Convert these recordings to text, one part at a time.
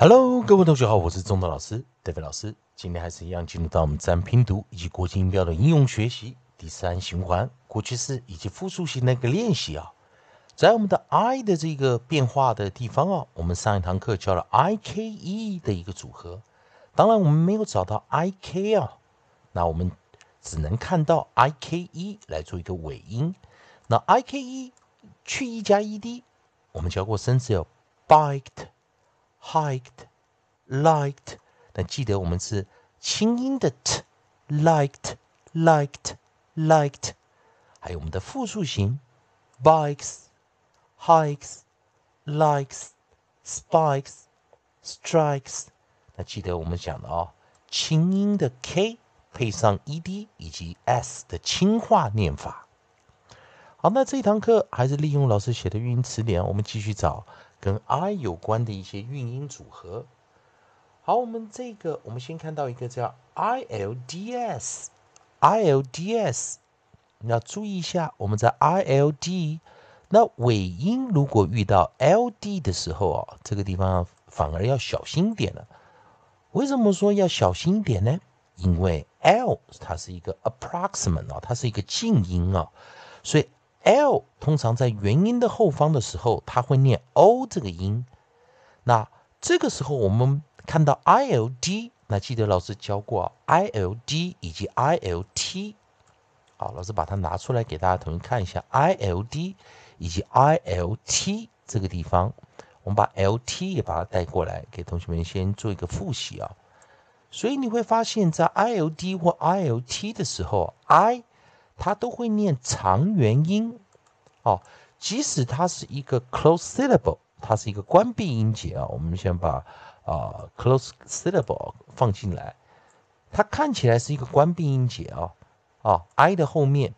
Hello，各位同学好，我是中德老师 David 老师。今天还是一样进入到我们自然拼读以及国际音标的应用学习第三循环，过去式以及复数型的一个练习啊。在我们的 I 的这个变化的地方啊，我们上一堂课教了 I K E 的一个组合。当然我们没有找到 I K 啊，那我们只能看到 I K E 来做一个尾音。那 I K E 去 E 加 E D，我们教过生词有 biked。hiked, liked，但记得我们是轻音的 t，liked, liked, liked，还有我们的复数型 bikes, hikes, likes, spikes, strikes。那记得我们讲的哦，轻音的 k 配上 ed 以及 s 的轻化念法。 好，那这一堂课还是利用老师写的语音词典，我们继续找。跟 I 有关的一些运音组合。好，我们这个，我们先看到一个叫 ILDS，ILDS，你要注意一下，我们在 ILD，那尾音如果遇到 LD 的时候啊，这个地方反而要小心点了。为什么说要小心点呢？因为 L 它是一个 approximate 啊，它是一个静音啊，所以。L 通常在元音的后方的时候，它会念 O 这个音。那这个时候我们看到 ILD，那记得老师教过 ILD 以及 ILT。好，老师把它拿出来给大家同学看一下 ILD 以及 ILT 这个地方，我们把 LT 也把它带过来，给同学们先做一个复习啊。所以你会发现在 ILD 或 ILT 的时候，I 它都会念长元音，哦，即使它是一个 close syllable，它是一个关闭音节啊。我们先把啊 close syllable 放进来，它看起来是一个关闭音节啊，啊，i 的后面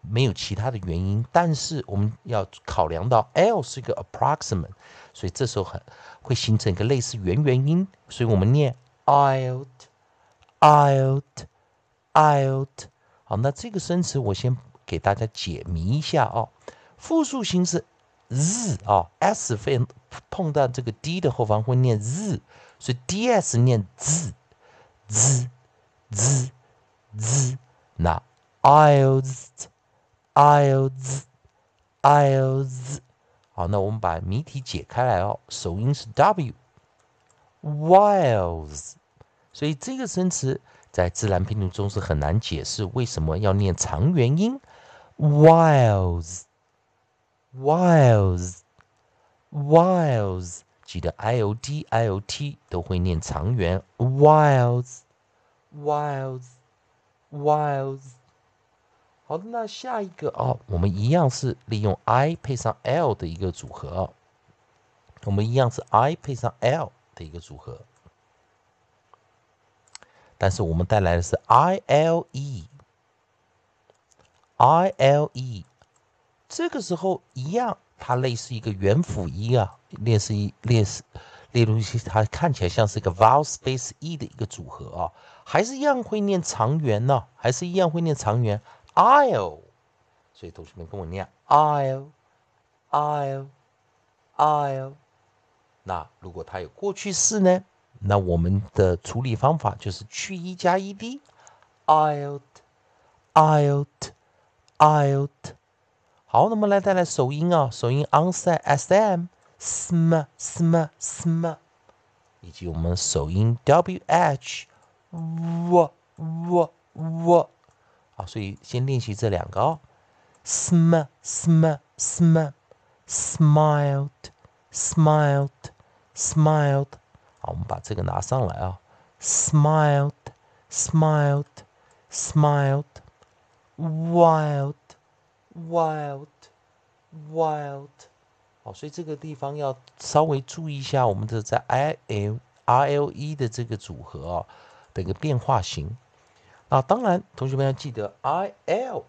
没有其他的元音，但是我们要考量到 l 是一个 approximate，所以这时候很会形成一个类似元元音，所以我们念 ilt，ilt，ilt。好，那这个生词我先给大家解谜一下哦。复数形式 z 啊，s 非碰到这个 d 的后方会念 z，所以 ds 念 z，z，z，z。那 iles，iles，iles。好，那我们把谜题解开来哦。首音是 w wiles。所以这个生词。在自然拼读中是很难解释为什么要念长元音，whiles，whiles，whiles，记得 i o d i o t 都会念长元，whiles，whiles，whiles。好的，那下一个哦，我们一样是利用 i 配上 l 的一个组合，我们一样是 i 配上 l 的一个组合。但是我们带来的是 i l e，i l e，这个时候一样，它类似一个元辅音啊，类似一类似，例如一些它看起来像是一个 vowel space e 的一个组合啊，还是一样会念长元呢，还是一样会念长元 i l，所以同学们跟我念 i l，i l，i l，那如果它有过去式呢？那我们的处理方法就是去一加 ed，ilt，ilt，ilt。好，那么来带来首音啊，首音 onset sm，sm，sm，sm，以及我们首音 wh，w，w，w。好，所以先练习这两个哦，sm，sm，sm，smiled，smiled，smiled。我们把这个拿上来啊，smiled, smiled, smiled, wild, wild, wild。好，所以这个地方要稍微注意一下我们的在 i l r l e 的这个组合啊的一个变化型。那，当然，同学们要记得 i l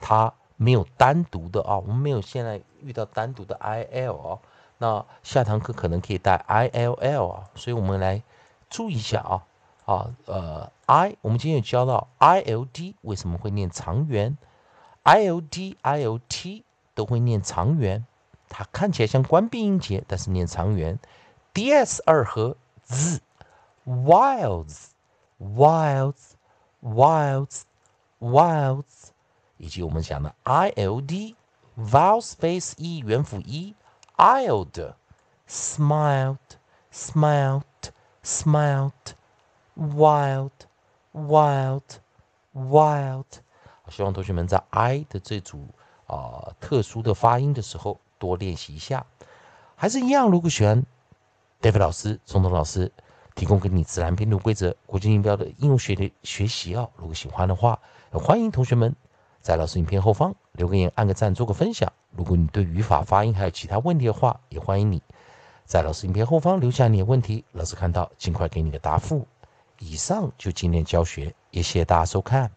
它没有单独的啊，我们没有现在遇到单独的 i l 啊。那下堂课可能可以带 i l l 啊，所以我们来注意一下啊啊呃 i 我们今天有教到 i l d 为什么会念长元，i l d i l t 都会念长元，它看起来像关闭音节，但是念长元 ds 二和 z wilds wilds wilds wilds，以及我们讲的 ild vowel space e 元辅 e ild smiled smiled smiled wild wild wild。希望同学们在 i 的这组啊特殊的发音的时候多练习一下。还是一样，如果喜欢 David 老师、松东老师提供给你自然拼读规则、国际音标的应用学的学习哦，如果喜欢的话，欢迎同学们在老师影片后方留个言、按个赞、做个分享。如果你对语法、发音还有其他问题的话，也欢迎你在老师影片后方留下你的问题，老师看到尽快给你个答复。以上就今天教学，也谢谢大家收看。